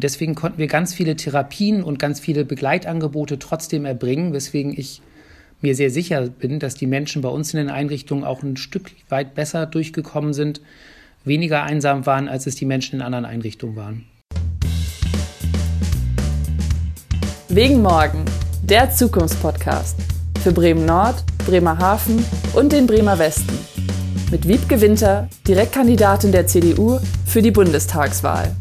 Und deswegen konnten wir ganz viele Therapien und ganz viele Begleitangebote trotzdem erbringen, weswegen ich mir sehr sicher bin, dass die Menschen bei uns in den Einrichtungen auch ein Stück weit besser durchgekommen sind, weniger einsam waren, als es die Menschen in anderen Einrichtungen waren. Wegen morgen, der Zukunftspodcast für Bremen Nord, Bremerhaven und den Bremer Westen. Mit Wiebke Winter, Direktkandidatin der CDU für die Bundestagswahl.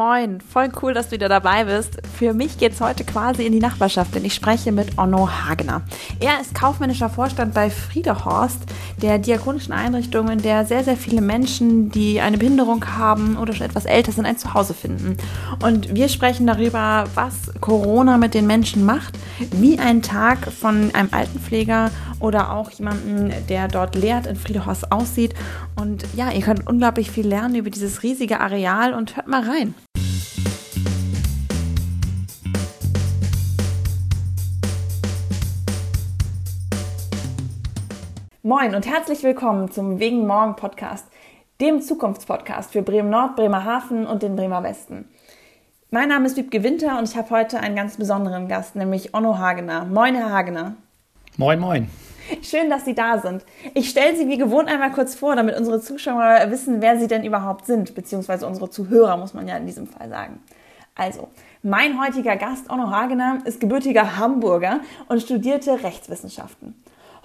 Moin, voll cool, dass du wieder dabei bist. Für mich geht es heute quasi in die Nachbarschaft, denn ich spreche mit Onno Hagener. Er ist kaufmännischer Vorstand bei Friedehorst, der diakonischen Einrichtung, in der sehr, sehr viele Menschen, die eine Behinderung haben oder schon etwas älter sind, ein Zuhause finden. Und wir sprechen darüber, was Corona mit den Menschen macht, wie ein Tag von einem Altenpfleger oder auch jemanden, der dort lehrt, in Friedehorst aussieht. Und ja, ihr könnt unglaublich viel lernen über dieses riesige Areal und hört mal rein. Moin und herzlich willkommen zum Wegen Morgen Podcast, dem Zukunftspodcast für Bremen Nord, Bremerhaven und den Bremer Westen. Mein Name ist Wiebke Winter und ich habe heute einen ganz besonderen Gast, nämlich Onno Hagener. Moin, Herr Hagener. Moin, moin. Schön, dass Sie da sind. Ich stelle Sie wie gewohnt einmal kurz vor, damit unsere Zuschauer wissen, wer Sie denn überhaupt sind, beziehungsweise unsere Zuhörer, muss man ja in diesem Fall sagen. Also, mein heutiger Gast, Onno Hagener, ist gebürtiger Hamburger und studierte Rechtswissenschaften.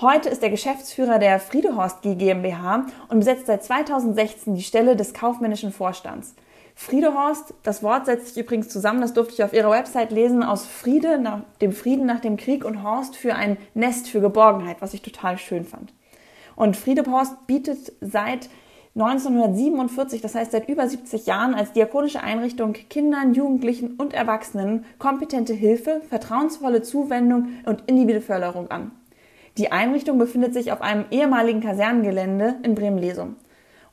Heute ist er Geschäftsführer der Friedehorst GmbH und besetzt seit 2016 die Stelle des kaufmännischen Vorstands. Friedehorst, das Wort setzt sich übrigens zusammen, das durfte ich auf ihrer Website lesen, aus Friede, nach dem Frieden nach dem Krieg und Horst für ein Nest für Geborgenheit, was ich total schön fand. Und Friedehorst bietet seit 1947, das heißt seit über 70 Jahren, als diakonische Einrichtung Kindern, Jugendlichen und Erwachsenen kompetente Hilfe, vertrauensvolle Zuwendung und individuelle Förderung an. Die Einrichtung befindet sich auf einem ehemaligen Kasernengelände in Bremen-Lesum.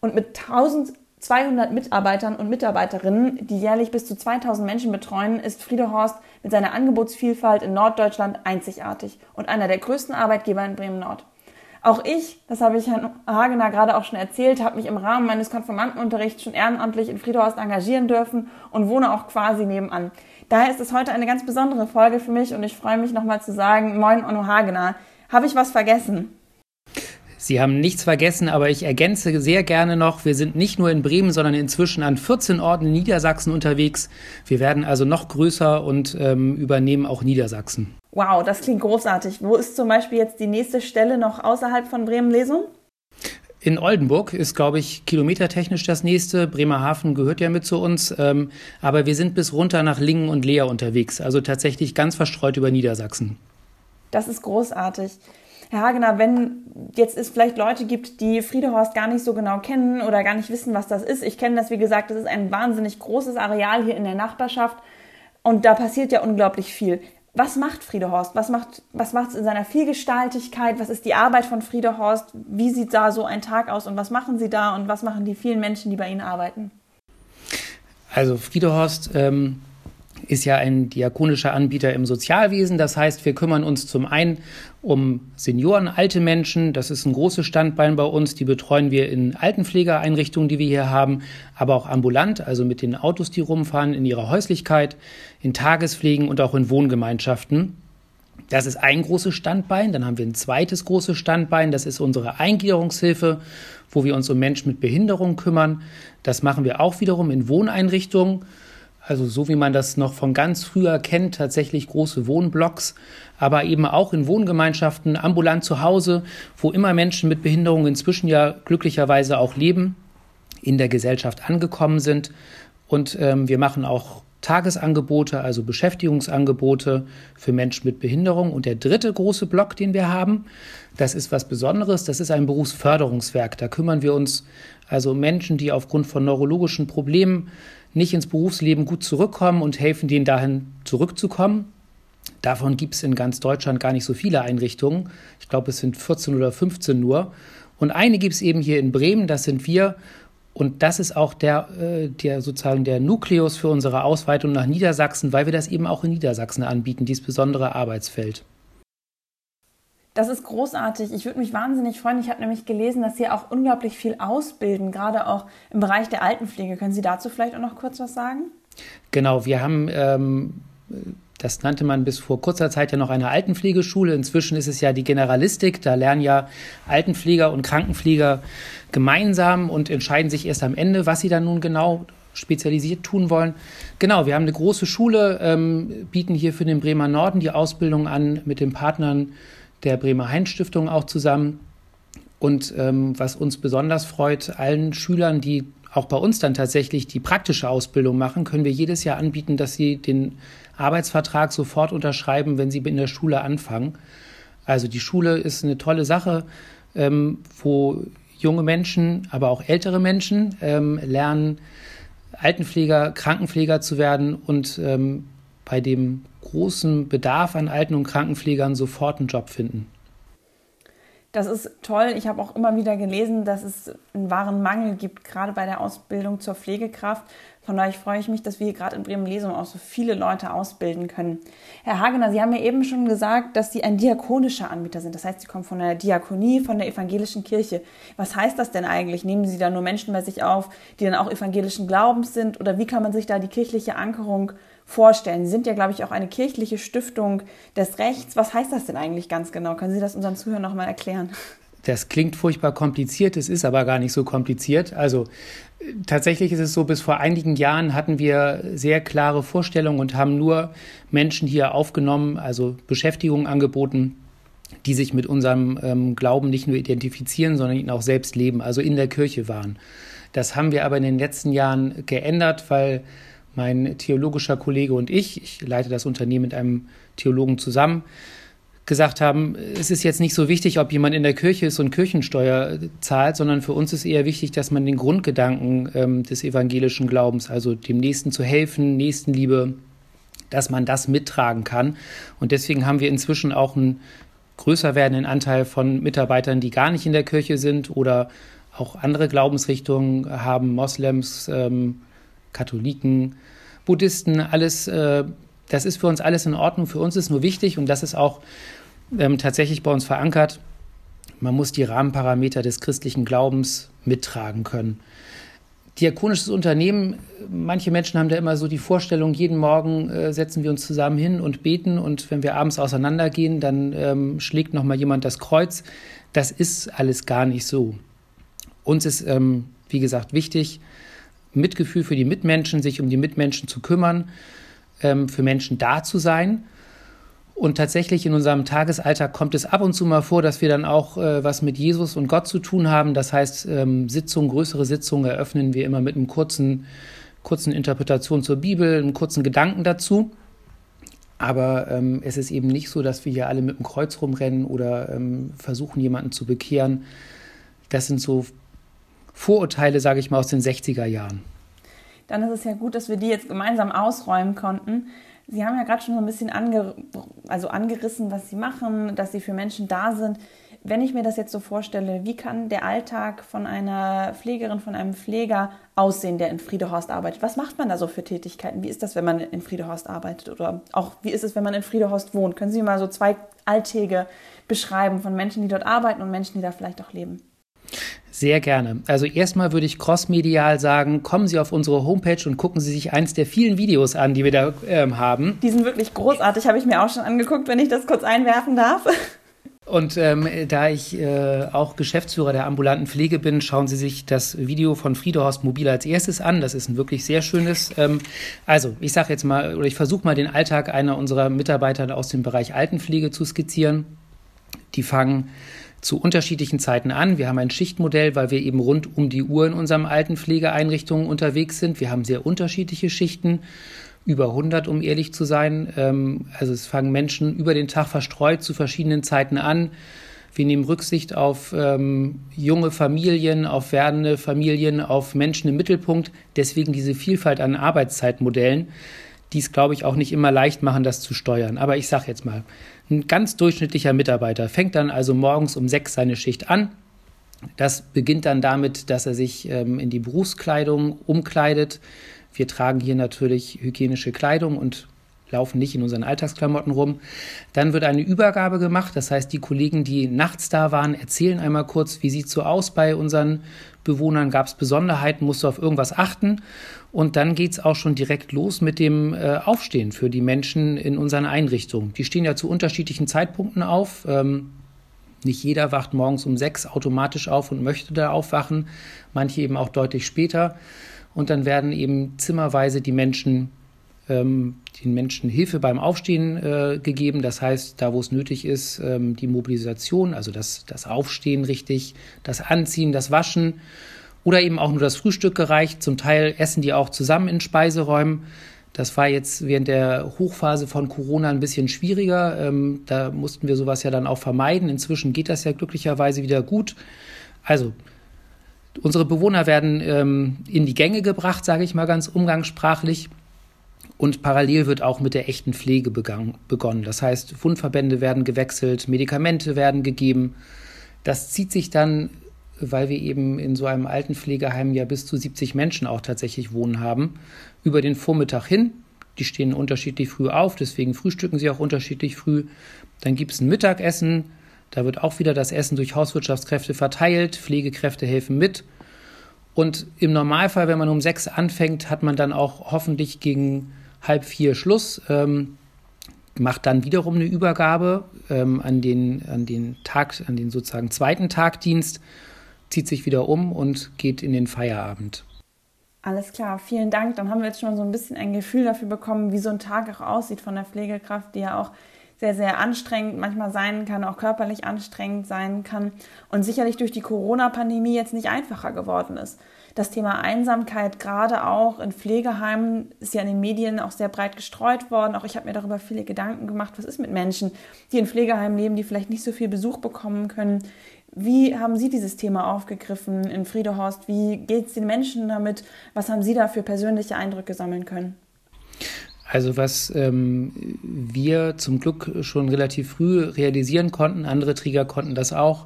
Und mit 1200 Mitarbeitern und Mitarbeiterinnen, die jährlich bis zu 2000 Menschen betreuen, ist Friedehorst mit seiner Angebotsvielfalt in Norddeutschland einzigartig und einer der größten Arbeitgeber in Bremen-Nord. Auch ich, das habe ich Herrn Hagener gerade auch schon erzählt, habe mich im Rahmen meines Konfirmandenunterrichts schon ehrenamtlich in Friedehorst engagieren dürfen und wohne auch quasi nebenan. Daher ist es heute eine ganz besondere Folge für mich und ich freue mich nochmal zu sagen, moin Onno Hagener. Habe ich was vergessen? Sie haben nichts vergessen, aber ich ergänze sehr gerne noch, wir sind nicht nur in Bremen, sondern inzwischen an 14 Orten in Niedersachsen unterwegs. Wir werden also noch größer und ähm, übernehmen auch Niedersachsen. Wow, das klingt großartig. Wo ist zum Beispiel jetzt die nächste Stelle noch außerhalb von Bremen-Lesung? In Oldenburg ist, glaube ich, kilometertechnisch das nächste. Bremerhaven gehört ja mit zu uns. Ähm, aber wir sind bis runter nach Lingen und Leer unterwegs. Also tatsächlich ganz verstreut über Niedersachsen. Das ist großartig. Herr Hagener, wenn jetzt es vielleicht Leute gibt, die Friedehorst gar nicht so genau kennen oder gar nicht wissen, was das ist. Ich kenne das, wie gesagt, das ist ein wahnsinnig großes Areal hier in der Nachbarschaft und da passiert ja unglaublich viel. Was macht Friedehorst? Was macht was es in seiner Vielgestaltigkeit? Was ist die Arbeit von Friedehorst? Wie sieht da so ein Tag aus und was machen Sie da und was machen die vielen Menschen, die bei Ihnen arbeiten? Also Friedehorst ähm, ist ja ein diakonischer Anbieter im Sozialwesen. Das heißt, wir kümmern uns zum einen um Senioren, alte Menschen. Das ist ein großes Standbein bei uns. Die betreuen wir in Altenpflegeeinrichtungen, die wir hier haben, aber auch ambulant, also mit den Autos, die rumfahren, in ihrer Häuslichkeit, in Tagespflegen und auch in Wohngemeinschaften. Das ist ein großes Standbein. Dann haben wir ein zweites großes Standbein. Das ist unsere Eingliederungshilfe, wo wir uns um Menschen mit Behinderung kümmern. Das machen wir auch wiederum in Wohneinrichtungen. Also so wie man das noch von ganz früher kennt, tatsächlich große Wohnblocks, aber eben auch in Wohngemeinschaften, ambulant zu Hause, wo immer Menschen mit Behinderung inzwischen ja glücklicherweise auch leben, in der Gesellschaft angekommen sind. Und ähm, wir machen auch Tagesangebote, also Beschäftigungsangebote für Menschen mit Behinderung. Und der dritte große Block, den wir haben, das ist was Besonderes, das ist ein Berufsförderungswerk. Da kümmern wir uns also um Menschen, die aufgrund von neurologischen Problemen nicht ins Berufsleben gut zurückkommen und helfen denen dahin zurückzukommen. Davon gibt es in ganz Deutschland gar nicht so viele Einrichtungen. Ich glaube, es sind 14 oder 15 nur. Und eine gibt es eben hier in Bremen, das sind wir. Und das ist auch der, äh, der sozusagen der Nukleus für unsere Ausweitung nach Niedersachsen, weil wir das eben auch in Niedersachsen anbieten, dieses besondere Arbeitsfeld. Das ist großartig. Ich würde mich wahnsinnig freuen. Ich habe nämlich gelesen, dass Sie auch unglaublich viel ausbilden, gerade auch im Bereich der Altenpflege. Können Sie dazu vielleicht auch noch kurz was sagen? Genau, wir haben, ähm, das nannte man bis vor kurzer Zeit ja noch eine Altenpflegeschule. Inzwischen ist es ja die Generalistik. Da lernen ja Altenpfleger und Krankenpfleger gemeinsam und entscheiden sich erst am Ende, was sie dann nun genau spezialisiert tun wollen. Genau, wir haben eine große Schule, ähm, bieten hier für den Bremer Norden die Ausbildung an mit den Partnern der Bremer Heinz Stiftung auch zusammen. Und ähm, was uns besonders freut, allen Schülern, die auch bei uns dann tatsächlich die praktische Ausbildung machen, können wir jedes Jahr anbieten, dass sie den Arbeitsvertrag sofort unterschreiben, wenn sie in der Schule anfangen. Also die Schule ist eine tolle Sache, ähm, wo junge Menschen, aber auch ältere Menschen ähm, lernen, Altenpfleger, Krankenpfleger zu werden und ähm, bei dem großen Bedarf an Alten- und Krankenpflegern sofort einen Job finden. Das ist toll. Ich habe auch immer wieder gelesen, dass es einen wahren Mangel gibt, gerade bei der Ausbildung zur Pflegekraft. Von daher freue ich mich, dass wir gerade in Bremen Lesung auch so viele Leute ausbilden können. Herr Hagener, Sie haben ja eben schon gesagt, dass Sie ein diakonischer Anbieter sind. Das heißt, Sie kommen von der Diakonie, von der evangelischen Kirche. Was heißt das denn eigentlich? Nehmen Sie da nur Menschen bei sich auf, die dann auch evangelischen Glaubens sind? Oder wie kann man sich da die kirchliche Ankerung vorstellen. Sie sind ja, glaube ich, auch eine kirchliche Stiftung des Rechts. Was heißt das denn eigentlich ganz genau? Können Sie das unseren Zuhörern noch mal erklären? Das klingt furchtbar kompliziert, es ist aber gar nicht so kompliziert. Also tatsächlich ist es so, bis vor einigen Jahren hatten wir sehr klare Vorstellungen und haben nur Menschen hier aufgenommen, also Beschäftigungen angeboten, die sich mit unserem ähm, Glauben nicht nur identifizieren, sondern ihn auch selbst leben, also in der Kirche waren. Das haben wir aber in den letzten Jahren geändert, weil mein theologischer Kollege und ich, ich leite das Unternehmen mit einem Theologen zusammen, gesagt haben, es ist jetzt nicht so wichtig, ob jemand in der Kirche ist und Kirchensteuer zahlt, sondern für uns ist eher wichtig, dass man den Grundgedanken ähm, des evangelischen Glaubens, also dem Nächsten zu helfen, Nächstenliebe, dass man das mittragen kann. Und deswegen haben wir inzwischen auch einen größer werdenden Anteil von Mitarbeitern, die gar nicht in der Kirche sind oder auch andere Glaubensrichtungen haben, Moslems, ähm, Katholiken, Buddhisten, alles, äh, das ist für uns alles in Ordnung. Für uns ist nur wichtig, und das ist auch ähm, tatsächlich bei uns verankert, man muss die Rahmenparameter des christlichen Glaubens mittragen können. Diakonisches Unternehmen, manche Menschen haben da immer so die Vorstellung, jeden Morgen äh, setzen wir uns zusammen hin und beten und wenn wir abends auseinandergehen, dann ähm, schlägt nochmal jemand das Kreuz. Das ist alles gar nicht so. Uns ist, ähm, wie gesagt, wichtig, Mitgefühl für die Mitmenschen, sich um die Mitmenschen zu kümmern, ähm, für Menschen da zu sein. Und tatsächlich in unserem Tagesalltag kommt es ab und zu mal vor, dass wir dann auch äh, was mit Jesus und Gott zu tun haben. Das heißt, ähm, Sitzungen, größere Sitzungen eröffnen wir immer mit einem kurzen, kurzen Interpretation zur Bibel, einem kurzen Gedanken dazu. Aber ähm, es ist eben nicht so, dass wir hier alle mit dem Kreuz rumrennen oder ähm, versuchen, jemanden zu bekehren. Das sind so Vorurteile, sage ich mal, aus den 60er Jahren. Dann ist es ja gut, dass wir die jetzt gemeinsam ausräumen konnten. Sie haben ja gerade schon so ein bisschen ange also angerissen, was Sie machen, dass Sie für Menschen da sind. Wenn ich mir das jetzt so vorstelle, wie kann der Alltag von einer Pflegerin, von einem Pfleger aussehen, der in Friedehorst arbeitet? Was macht man da so für Tätigkeiten? Wie ist das, wenn man in Friedehorst arbeitet? Oder auch, wie ist es, wenn man in Friedehorst wohnt? Können Sie mal so zwei Alltäge beschreiben von Menschen, die dort arbeiten und Menschen, die da vielleicht auch leben? Sehr gerne. Also erstmal würde ich crossmedial sagen, kommen Sie auf unsere Homepage und gucken Sie sich eins der vielen Videos an, die wir da ähm, haben. Die sind wirklich großartig, habe ich mir auch schon angeguckt, wenn ich das kurz einwerfen darf. Und ähm, da ich äh, auch Geschäftsführer der ambulanten Pflege bin, schauen Sie sich das Video von Friedehorst Mobil als erstes an. Das ist ein wirklich sehr schönes. Ähm, also, ich sage jetzt mal, oder ich versuche mal den Alltag einer unserer Mitarbeiter aus dem Bereich Altenpflege zu skizzieren. Die fangen zu unterschiedlichen Zeiten an. Wir haben ein Schichtmodell, weil wir eben rund um die Uhr in unseren Altenpflegeeinrichtungen unterwegs sind. Wir haben sehr unterschiedliche Schichten, über 100, um ehrlich zu sein. Ähm, also es fangen Menschen über den Tag verstreut zu verschiedenen Zeiten an. Wir nehmen Rücksicht auf ähm, junge Familien, auf werdende Familien, auf Menschen im Mittelpunkt. Deswegen diese Vielfalt an Arbeitszeitmodellen, die es, glaube ich, auch nicht immer leicht machen, das zu steuern. Aber ich sage jetzt mal, ein ganz durchschnittlicher Mitarbeiter fängt dann also morgens um sechs seine Schicht an. Das beginnt dann damit, dass er sich ähm, in die Berufskleidung umkleidet. Wir tragen hier natürlich hygienische Kleidung und laufen nicht in unseren Alltagsklamotten rum. Dann wird eine Übergabe gemacht. Das heißt, die Kollegen, die nachts da waren, erzählen einmal kurz, wie sieht so aus bei unseren Bewohnern, gab es Besonderheiten, musst du auf irgendwas achten. Und dann geht es auch schon direkt los mit dem äh, Aufstehen für die Menschen in unseren Einrichtungen. Die stehen ja zu unterschiedlichen Zeitpunkten auf. Ähm, nicht jeder wacht morgens um sechs automatisch auf und möchte da aufwachen, manche eben auch deutlich später. Und dann werden eben zimmerweise die Menschen, ähm, den Menschen Hilfe beim Aufstehen äh, gegeben. Das heißt, da wo es nötig ist, ähm, die Mobilisation, also das, das Aufstehen richtig, das Anziehen, das Waschen oder eben auch nur das Frühstück gereicht. Zum Teil essen die auch zusammen in Speiseräumen. Das war jetzt während der Hochphase von Corona ein bisschen schwieriger. Ähm, da mussten wir sowas ja dann auch vermeiden. Inzwischen geht das ja glücklicherweise wieder gut. Also, unsere Bewohner werden ähm, in die Gänge gebracht, sage ich mal ganz umgangssprachlich. Und parallel wird auch mit der echten Pflege begonnen. Das heißt, Wundverbände werden gewechselt, Medikamente werden gegeben. Das zieht sich dann weil wir eben in so einem Altenpflegeheim ja bis zu 70 Menschen auch tatsächlich wohnen haben, über den Vormittag hin. Die stehen unterschiedlich früh auf, deswegen frühstücken sie auch unterschiedlich früh. Dann gibt es ein Mittagessen, da wird auch wieder das Essen durch Hauswirtschaftskräfte verteilt, Pflegekräfte helfen mit. Und im Normalfall, wenn man um sechs anfängt, hat man dann auch hoffentlich gegen halb vier Schluss. Ähm, macht dann wiederum eine Übergabe ähm, an, den, an den Tag, an den sozusagen zweiten Tagdienst zieht sich wieder um und geht in den Feierabend. Alles klar, vielen Dank. Dann haben wir jetzt schon so ein bisschen ein Gefühl dafür bekommen, wie so ein Tag auch aussieht von der Pflegekraft, die ja auch sehr, sehr anstrengend manchmal sein kann, auch körperlich anstrengend sein kann und sicherlich durch die Corona-Pandemie jetzt nicht einfacher geworden ist. Das Thema Einsamkeit, gerade auch in Pflegeheimen, ist ja in den Medien auch sehr breit gestreut worden. Auch ich habe mir darüber viele Gedanken gemacht, was ist mit Menschen, die in Pflegeheimen leben, die vielleicht nicht so viel Besuch bekommen können, wie haben Sie dieses Thema aufgegriffen in Friedehorst? Wie geht es den Menschen damit? Was haben Sie da für persönliche Eindrücke sammeln können? Also was ähm, wir zum Glück schon relativ früh realisieren konnten, andere Träger konnten das auch.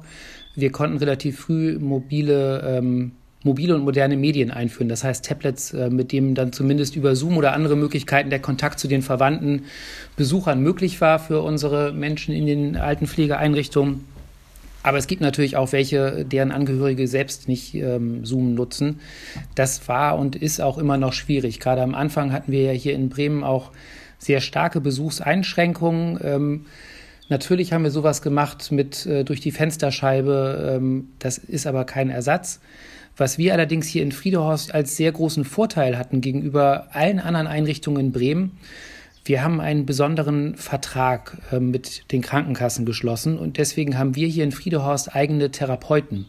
Wir konnten relativ früh mobile, ähm, mobile und moderne Medien einführen. Das heißt Tablets, äh, mit denen dann zumindest über Zoom oder andere Möglichkeiten der Kontakt zu den Verwandten, Besuchern möglich war für unsere Menschen in den Altenpflegeeinrichtungen. Aber es gibt natürlich auch welche, deren Angehörige selbst nicht ähm, Zoom nutzen. Das war und ist auch immer noch schwierig. Gerade am Anfang hatten wir ja hier in Bremen auch sehr starke Besuchseinschränkungen. Ähm, natürlich haben wir sowas gemacht mit äh, durch die Fensterscheibe. Ähm, das ist aber kein Ersatz. Was wir allerdings hier in Friedehorst als sehr großen Vorteil hatten gegenüber allen anderen Einrichtungen in Bremen, wir haben einen besonderen Vertrag äh, mit den Krankenkassen geschlossen und deswegen haben wir hier in Friedehorst eigene Therapeuten.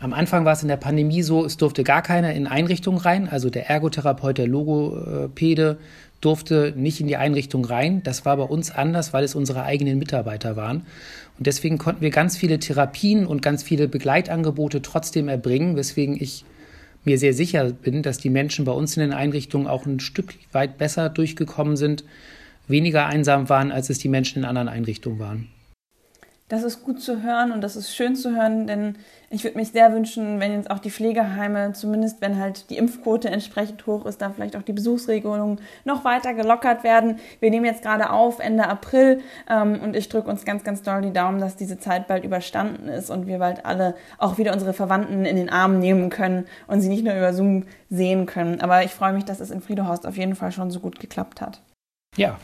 Am Anfang war es in der Pandemie so, es durfte gar keiner in Einrichtungen rein. Also der Ergotherapeut, der Logopäde durfte nicht in die Einrichtung rein. Das war bei uns anders, weil es unsere eigenen Mitarbeiter waren. Und deswegen konnten wir ganz viele Therapien und ganz viele Begleitangebote trotzdem erbringen, weswegen ich mir sehr sicher bin, dass die Menschen bei uns in den Einrichtungen auch ein Stück weit besser durchgekommen sind, weniger einsam waren, als es die Menschen in anderen Einrichtungen waren. Das ist gut zu hören und das ist schön zu hören, denn ich würde mich sehr wünschen, wenn jetzt auch die Pflegeheime, zumindest wenn halt die Impfquote entsprechend hoch ist, da vielleicht auch die Besuchsregelungen noch weiter gelockert werden. Wir nehmen jetzt gerade auf Ende April ähm, und ich drücke uns ganz, ganz doll die Daumen, dass diese Zeit bald überstanden ist und wir bald alle auch wieder unsere Verwandten in den Arm nehmen können und sie nicht nur über Zoom sehen können. Aber ich freue mich, dass es in Friedehorst auf jeden Fall schon so gut geklappt hat. Ja,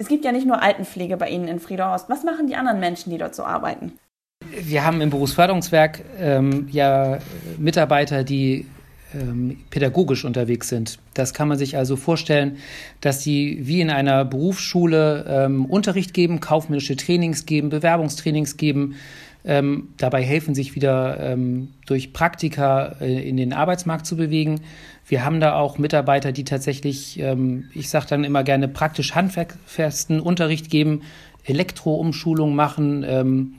es gibt ja nicht nur Altenpflege bei Ihnen in Friedhorst. Was machen die anderen Menschen, die dort so arbeiten? Wir haben im Berufsförderungswerk ähm, ja Mitarbeiter, die ähm, pädagogisch unterwegs sind. Das kann man sich also vorstellen, dass die wie in einer Berufsschule ähm, Unterricht geben, kaufmännische Trainings geben, Bewerbungstrainings geben, ähm, dabei helfen, sich wieder ähm, durch Praktika äh, in den Arbeitsmarkt zu bewegen. Wir haben da auch Mitarbeiter, die tatsächlich, ähm, ich sage dann immer gerne, praktisch handfesten Unterricht geben, Elektroumschulung machen, ähm,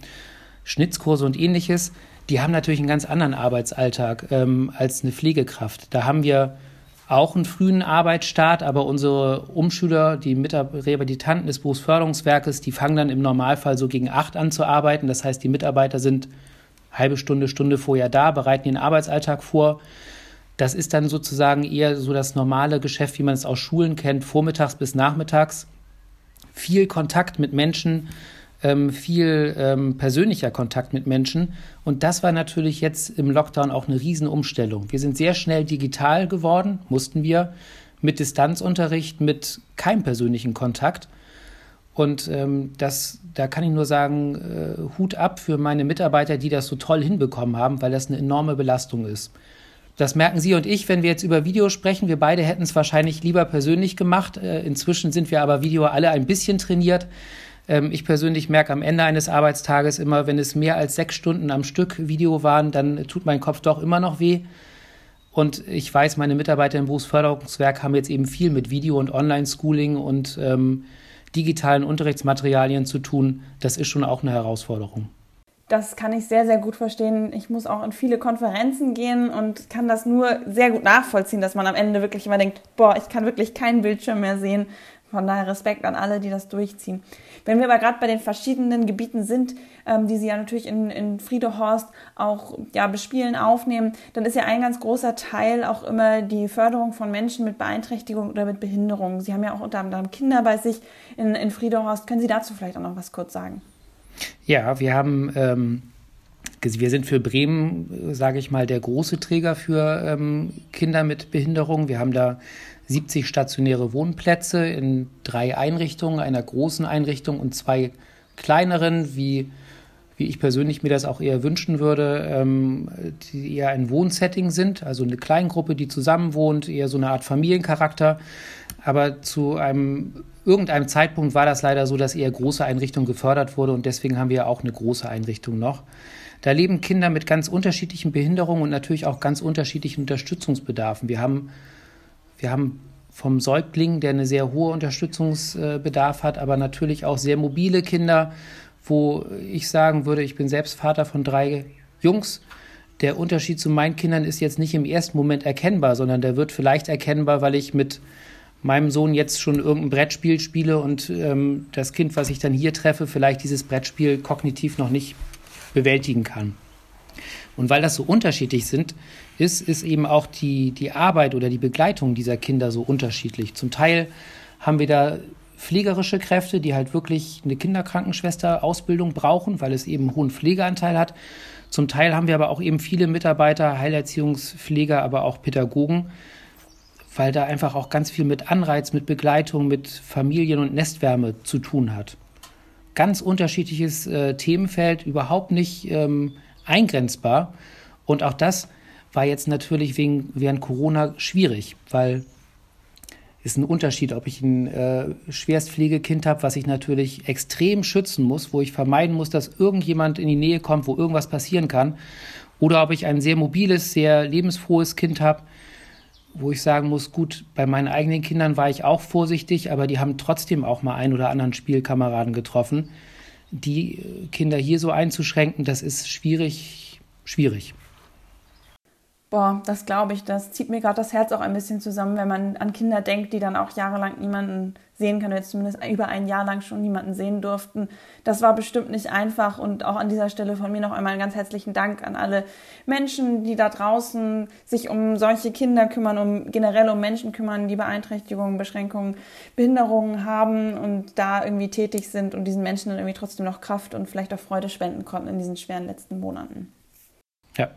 Schnitzkurse und ähnliches. Die haben natürlich einen ganz anderen Arbeitsalltag ähm, als eine Pflegekraft. Da haben wir auch einen frühen Arbeitsstart, aber unsere Umschüler, die Mitarbeiter, des Berufsförderungswerkes, die fangen dann im Normalfall so gegen acht an zu arbeiten. Das heißt, die Mitarbeiter sind halbe Stunde, Stunde vorher da, bereiten ihren Arbeitsalltag vor. Das ist dann sozusagen eher so das normale Geschäft, wie man es aus Schulen kennt, vormittags bis nachmittags. Viel Kontakt mit Menschen, ähm, viel ähm, persönlicher Kontakt mit Menschen. Und das war natürlich jetzt im Lockdown auch eine Riesenumstellung. Wir sind sehr schnell digital geworden, mussten wir, mit Distanzunterricht, mit keinem persönlichen Kontakt. Und ähm, das, da kann ich nur sagen, äh, Hut ab für meine Mitarbeiter, die das so toll hinbekommen haben, weil das eine enorme Belastung ist. Das merken Sie und ich, wenn wir jetzt über Video sprechen. Wir beide hätten es wahrscheinlich lieber persönlich gemacht. Äh, inzwischen sind wir aber Video alle ein bisschen trainiert. Ähm, ich persönlich merke am Ende eines Arbeitstages immer, wenn es mehr als sechs Stunden am Stück Video waren, dann tut mein Kopf doch immer noch weh. Und ich weiß, meine Mitarbeiter im Berufsförderungswerk haben jetzt eben viel mit Video- und Online-Schooling und ähm, digitalen Unterrichtsmaterialien zu tun. Das ist schon auch eine Herausforderung. Das kann ich sehr, sehr gut verstehen. Ich muss auch in viele Konferenzen gehen und kann das nur sehr gut nachvollziehen, dass man am Ende wirklich immer denkt, boah, ich kann wirklich keinen Bildschirm mehr sehen. Von daher Respekt an alle, die das durchziehen. Wenn wir aber gerade bei den verschiedenen Gebieten sind, ähm, die Sie ja natürlich in, in Friedehorst auch ja, bespielen, aufnehmen, dann ist ja ein ganz großer Teil auch immer die Förderung von Menschen mit Beeinträchtigung oder mit Behinderung. Sie haben ja auch unter anderem Kinder bei sich in, in Friedehorst. Können Sie dazu vielleicht auch noch was kurz sagen? Ja, wir haben. Ähm wir sind für Bremen, sage ich mal, der große Träger für ähm, Kinder mit Behinderung. Wir haben da 70 stationäre Wohnplätze in drei Einrichtungen, einer großen Einrichtung und zwei kleineren, wie, wie ich persönlich mir das auch eher wünschen würde, ähm, die eher ein Wohnsetting sind, also eine Kleingruppe, die zusammen wohnt, eher so eine Art Familiencharakter. Aber zu einem irgendeinem Zeitpunkt war das leider so, dass eher große Einrichtungen gefördert wurde und deswegen haben wir auch eine große Einrichtung noch. Da leben Kinder mit ganz unterschiedlichen Behinderungen und natürlich auch ganz unterschiedlichen Unterstützungsbedarfen. Wir haben wir haben vom Säugling, der eine sehr hohe Unterstützungsbedarf hat, aber natürlich auch sehr mobile Kinder, wo ich sagen würde, ich bin selbst Vater von drei Jungs. Der Unterschied zu meinen Kindern ist jetzt nicht im ersten Moment erkennbar, sondern der wird vielleicht erkennbar, weil ich mit meinem Sohn jetzt schon irgendein Brettspiel spiele und ähm, das Kind, was ich dann hier treffe, vielleicht dieses Brettspiel kognitiv noch nicht bewältigen kann. Und weil das so unterschiedlich sind, ist, ist eben auch die, die Arbeit oder die Begleitung dieser Kinder so unterschiedlich. Zum Teil haben wir da pflegerische Kräfte, die halt wirklich eine Kinderkrankenschwester-Ausbildung brauchen, weil es eben einen hohen Pflegeanteil hat. Zum Teil haben wir aber auch eben viele Mitarbeiter, Heilerziehungspfleger, aber auch Pädagogen, weil da einfach auch ganz viel mit Anreiz, mit Begleitung, mit Familien- und Nestwärme zu tun hat. Ganz unterschiedliches äh, Themenfeld, überhaupt nicht ähm, eingrenzbar. Und auch das war jetzt natürlich wegen, während Corona schwierig, weil ist ein Unterschied, ob ich ein äh, Schwerstpflegekind habe, was ich natürlich extrem schützen muss, wo ich vermeiden muss, dass irgendjemand in die Nähe kommt, wo irgendwas passieren kann, oder ob ich ein sehr mobiles, sehr lebensfrohes Kind habe, wo ich sagen muss, gut, bei meinen eigenen Kindern war ich auch vorsichtig, aber die haben trotzdem auch mal einen oder anderen Spielkameraden getroffen die Kinder hier so einzuschränken, das ist schwierig, schwierig. Boah, das glaube ich. Das zieht mir gerade das Herz auch ein bisschen zusammen, wenn man an Kinder denkt, die dann auch jahrelang niemanden sehen können, oder zumindest über ein Jahr lang schon niemanden sehen durften. Das war bestimmt nicht einfach und auch an dieser Stelle von mir noch einmal einen ganz herzlichen Dank an alle Menschen, die da draußen sich um solche Kinder kümmern, um generell um Menschen kümmern, die Beeinträchtigungen, Beschränkungen, Behinderungen haben und da irgendwie tätig sind und diesen Menschen dann irgendwie trotzdem noch Kraft und vielleicht auch Freude spenden konnten in diesen schweren letzten Monaten. Ja,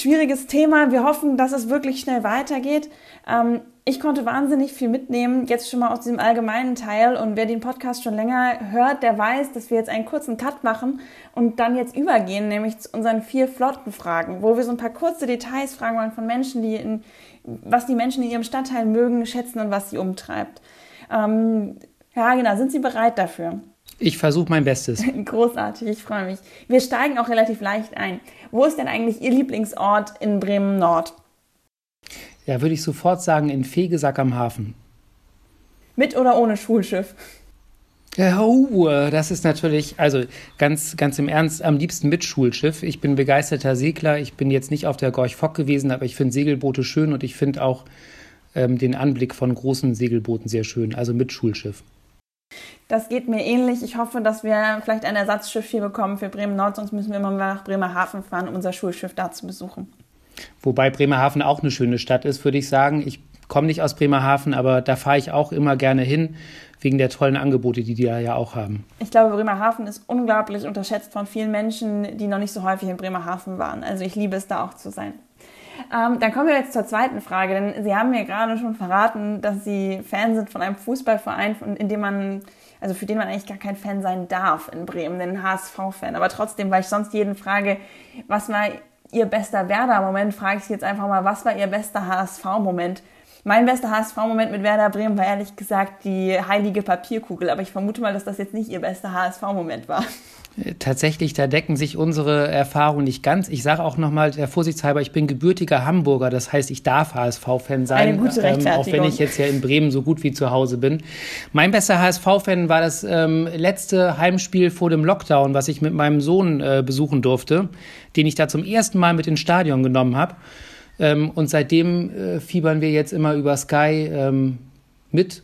schwieriges Thema. Wir hoffen, dass es wirklich schnell weitergeht. Ähm, ich konnte wahnsinnig viel mitnehmen, jetzt schon mal aus diesem allgemeinen Teil. Und wer den Podcast schon länger hört, der weiß, dass wir jetzt einen kurzen Cut machen und dann jetzt übergehen, nämlich zu unseren vier Flottenfragen, wo wir so ein paar kurze Details fragen wollen von Menschen, die in, was die Menschen in ihrem Stadtteil mögen, schätzen und was sie umtreibt. Ähm, ja, genau. Sind Sie bereit dafür? Ich versuche mein Bestes. Großartig, ich freue mich. Wir steigen auch relativ leicht ein. Wo ist denn eigentlich Ihr Lieblingsort in Bremen Nord? Ja, würde ich sofort sagen, in Fegesack am Hafen. Mit oder ohne Schulschiff? Ja, oh, das ist natürlich, also ganz, ganz im Ernst, am liebsten mit Schulschiff. Ich bin begeisterter Segler. Ich bin jetzt nicht auf der Gorch Fock gewesen, aber ich finde Segelboote schön und ich finde auch ähm, den Anblick von großen Segelbooten sehr schön. Also mit Schulschiff. Das geht mir ähnlich. Ich hoffe, dass wir vielleicht ein Ersatzschiff hier bekommen für Bremen Nord, sonst müssen wir immer nach Bremerhaven fahren, um unser Schulschiff da zu besuchen. Wobei Bremerhaven auch eine schöne Stadt ist, würde ich sagen. Ich komme nicht aus Bremerhaven, aber da fahre ich auch immer gerne hin, wegen der tollen Angebote, die die ja auch haben. Ich glaube, Bremerhaven ist unglaublich unterschätzt von vielen Menschen, die noch nicht so häufig in Bremerhaven waren. Also ich liebe es, da auch zu sein. Ähm, dann kommen wir jetzt zur zweiten Frage, denn Sie haben mir gerade schon verraten, dass Sie Fan sind von einem Fußballverein, in dem man, also für den man eigentlich gar kein Fan sein darf in Bremen, den HSV-Fan. Aber trotzdem, weil ich sonst jeden frage, was war Ihr bester Werder-Moment, frage ich Sie jetzt einfach mal, was war Ihr bester HSV-Moment? Mein bester HSV-Moment mit Werder Bremen war ehrlich gesagt die heilige Papierkugel, aber ich vermute mal, dass das jetzt nicht Ihr bester HSV-Moment war. Tatsächlich, da decken sich unsere Erfahrungen nicht ganz. Ich sage auch nochmal der Vorsichtshalber, ich bin gebürtiger Hamburger, das heißt, ich darf HSV-Fan sein, Eine gute ähm, auch wenn ich jetzt ja in Bremen so gut wie zu Hause bin. Mein bester HSV-Fan war das ähm, letzte Heimspiel vor dem Lockdown, was ich mit meinem Sohn äh, besuchen durfte, den ich da zum ersten Mal mit ins Stadion genommen habe. Ähm, und seitdem äh, fiebern wir jetzt immer über Sky ähm, mit.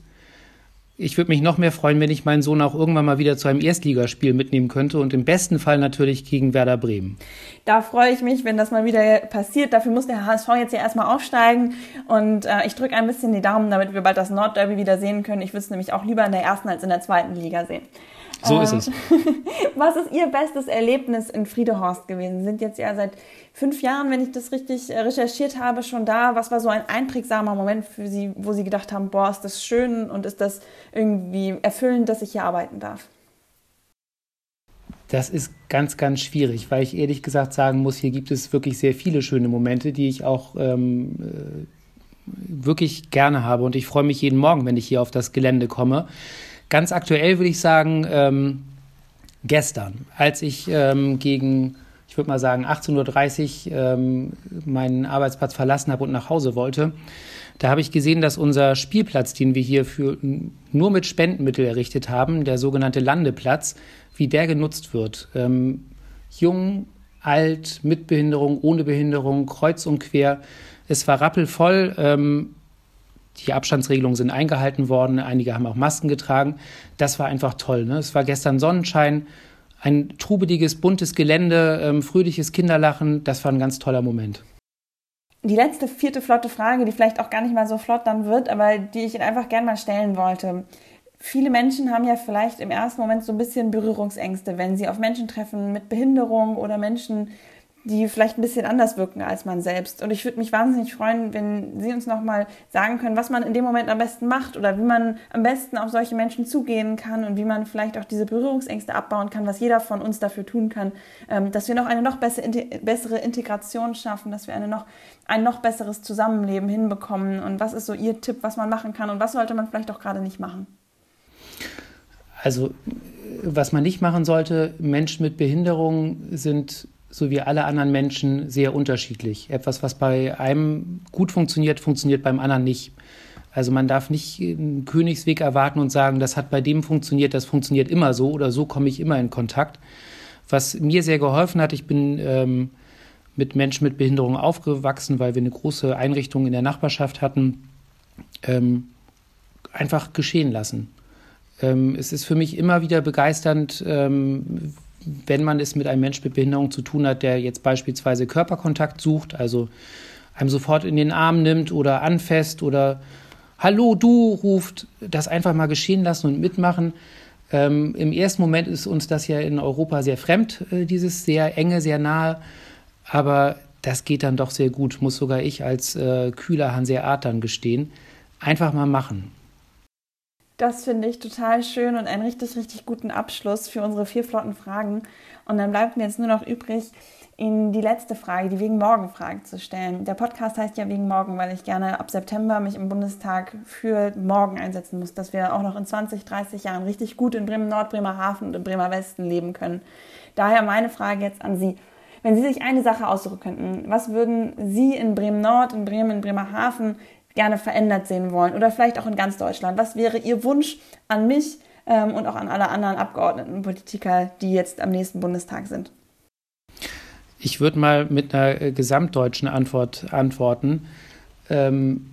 Ich würde mich noch mehr freuen, wenn ich meinen Sohn auch irgendwann mal wieder zu einem Erstligaspiel mitnehmen könnte und im besten Fall natürlich gegen Werder Bremen. Da freue ich mich, wenn das mal wieder passiert. Dafür muss der HSV jetzt ja erstmal aufsteigen und äh, ich drücke ein bisschen die Daumen, damit wir bald das Nordderby wieder sehen können. Ich würde es nämlich auch lieber in der ersten als in der zweiten Liga sehen. So ähm, ist es. Was ist Ihr bestes Erlebnis in Friedehorst gewesen? Sie sind jetzt ja seit fünf Jahren, wenn ich das richtig äh, recherchiert habe, schon da. Was war so ein einprägsamer Moment für Sie, wo Sie gedacht haben, boah, ist das schön und ist das irgendwie erfüllend, dass ich hier arbeiten darf? Das ist ganz, ganz schwierig, weil ich ehrlich gesagt sagen muss, hier gibt es wirklich sehr viele schöne Momente, die ich auch ähm, äh, wirklich gerne habe. Und ich freue mich jeden Morgen, wenn ich hier auf das Gelände komme. Ganz aktuell würde ich sagen, ähm, gestern, als ich ähm, gegen ich würde mal sagen, 18.30 Uhr ähm, meinen Arbeitsplatz verlassen habe und nach Hause wollte, da habe ich gesehen, dass unser Spielplatz, den wir hier für nur mit Spendenmittel errichtet haben, der sogenannte Landeplatz, wie der genutzt wird. Ähm, jung, alt, mit Behinderung, ohne Behinderung, kreuz und quer. Es war rappelvoll. Ähm, die Abstandsregelungen sind eingehalten worden. Einige haben auch Masken getragen. Das war einfach toll. Ne? Es war gestern Sonnenschein ein trubeliges, buntes Gelände, ähm, fröhliches Kinderlachen. Das war ein ganz toller Moment. Die letzte, vierte flotte Frage, die vielleicht auch gar nicht mal so flott dann wird, aber die ich Ihnen einfach gerne mal stellen wollte. Viele Menschen haben ja vielleicht im ersten Moment so ein bisschen Berührungsängste, wenn sie auf Menschen treffen mit Behinderung oder Menschen die vielleicht ein bisschen anders wirken als man selbst. Und ich würde mich wahnsinnig freuen, wenn Sie uns nochmal sagen können, was man in dem Moment am besten macht oder wie man am besten auf solche Menschen zugehen kann und wie man vielleicht auch diese Berührungsängste abbauen kann, was jeder von uns dafür tun kann, ähm, dass wir noch eine noch bessere Integration schaffen, dass wir eine noch, ein noch besseres Zusammenleben hinbekommen. Und was ist so Ihr Tipp, was man machen kann und was sollte man vielleicht auch gerade nicht machen? Also, was man nicht machen sollte, Menschen mit Behinderung sind so wie alle anderen Menschen sehr unterschiedlich. Etwas, was bei einem gut funktioniert, funktioniert beim anderen nicht. Also man darf nicht einen Königsweg erwarten und sagen, das hat bei dem funktioniert, das funktioniert immer so oder so komme ich immer in Kontakt. Was mir sehr geholfen hat, ich bin ähm, mit Menschen mit Behinderung aufgewachsen, weil wir eine große Einrichtung in der Nachbarschaft hatten, ähm, einfach geschehen lassen. Ähm, es ist für mich immer wieder begeisternd, ähm, wenn man es mit einem Menschen mit Behinderung zu tun hat, der jetzt beispielsweise Körperkontakt sucht, also einem sofort in den Arm nimmt oder anfasst oder Hallo, du ruft, das einfach mal geschehen lassen und mitmachen. Ähm, Im ersten Moment ist uns das ja in Europa sehr fremd, äh, dieses sehr enge, sehr nahe, aber das geht dann doch sehr gut, muss sogar ich als äh, kühler Hanseat dann gestehen. Einfach mal machen. Das finde ich total schön und einen richtig, richtig guten Abschluss für unsere vier flotten Fragen. Und dann bleibt mir jetzt nur noch übrig, Ihnen die letzte Frage, die wegen morgen Frage zu stellen. Der Podcast heißt ja wegen morgen, weil ich gerne ab September mich im Bundestag für morgen einsetzen muss, dass wir auch noch in 20, 30 Jahren richtig gut in Bremen Nord, Bremerhaven und in Bremer Westen leben können. Daher meine Frage jetzt an Sie. Wenn Sie sich eine Sache aussuchen könnten, was würden Sie in Bremen Nord, in Bremen, in Bremerhaven gerne verändert sehen wollen oder vielleicht auch in ganz Deutschland? Was wäre Ihr Wunsch an mich ähm, und auch an alle anderen Abgeordneten und Politiker, die jetzt am nächsten Bundestag sind? Ich würde mal mit einer äh, gesamtdeutschen Antwort antworten. Ähm,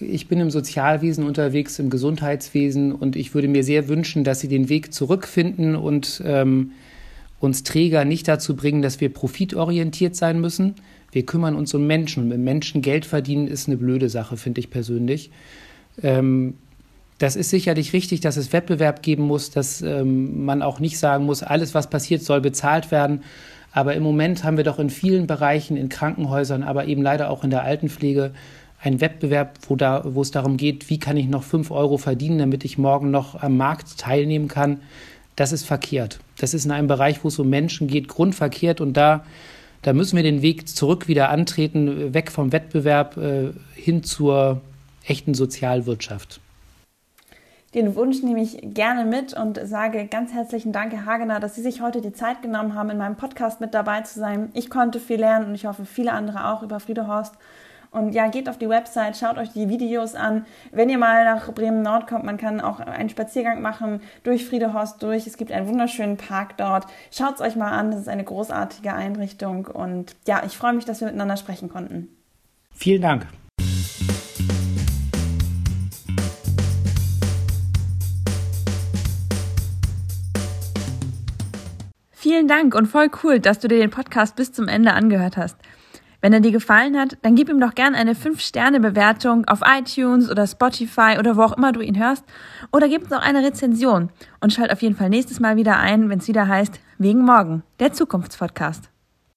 ich bin im Sozialwesen unterwegs, im Gesundheitswesen und ich würde mir sehr wünschen, dass Sie den Weg zurückfinden und, ähm, uns Träger nicht dazu bringen, dass wir profitorientiert sein müssen. Wir kümmern uns um Menschen mit Menschen Geld verdienen ist eine blöde Sache, finde ich persönlich. Ähm, das ist sicherlich richtig, dass es Wettbewerb geben muss, dass ähm, man auch nicht sagen muss, alles, was passiert, soll bezahlt werden. Aber im Moment haben wir doch in vielen Bereichen, in Krankenhäusern, aber eben leider auch in der Altenpflege, einen Wettbewerb, wo, da, wo es darum geht, wie kann ich noch fünf Euro verdienen, damit ich morgen noch am Markt teilnehmen kann. Das ist verkehrt. Das ist in einem Bereich, wo es um Menschen geht, grundverkehrt. Und da, da müssen wir den Weg zurück wieder antreten, weg vom Wettbewerb äh, hin zur echten Sozialwirtschaft. Den Wunsch nehme ich gerne mit und sage ganz herzlichen Dank, Herr Hagener, dass Sie sich heute die Zeit genommen haben, in meinem Podcast mit dabei zu sein. Ich konnte viel lernen und ich hoffe, viele andere auch über Friedehorst. Und ja, geht auf die Website, schaut euch die Videos an. Wenn ihr mal nach Bremen Nord kommt, man kann auch einen Spaziergang machen durch Friedehorst durch. Es gibt einen wunderschönen Park dort. Schaut es euch mal an, das ist eine großartige Einrichtung. Und ja, ich freue mich, dass wir miteinander sprechen konnten. Vielen Dank. Vielen Dank und voll cool, dass du dir den Podcast bis zum Ende angehört hast. Wenn er dir gefallen hat, dann gib ihm doch gern eine 5-Sterne-Bewertung auf iTunes oder Spotify oder wo auch immer du ihn hörst. Oder gib auch eine Rezension und schalt auf jeden Fall nächstes Mal wieder ein, wenn es wieder heißt Wegen Morgen, der Zukunftspodcast.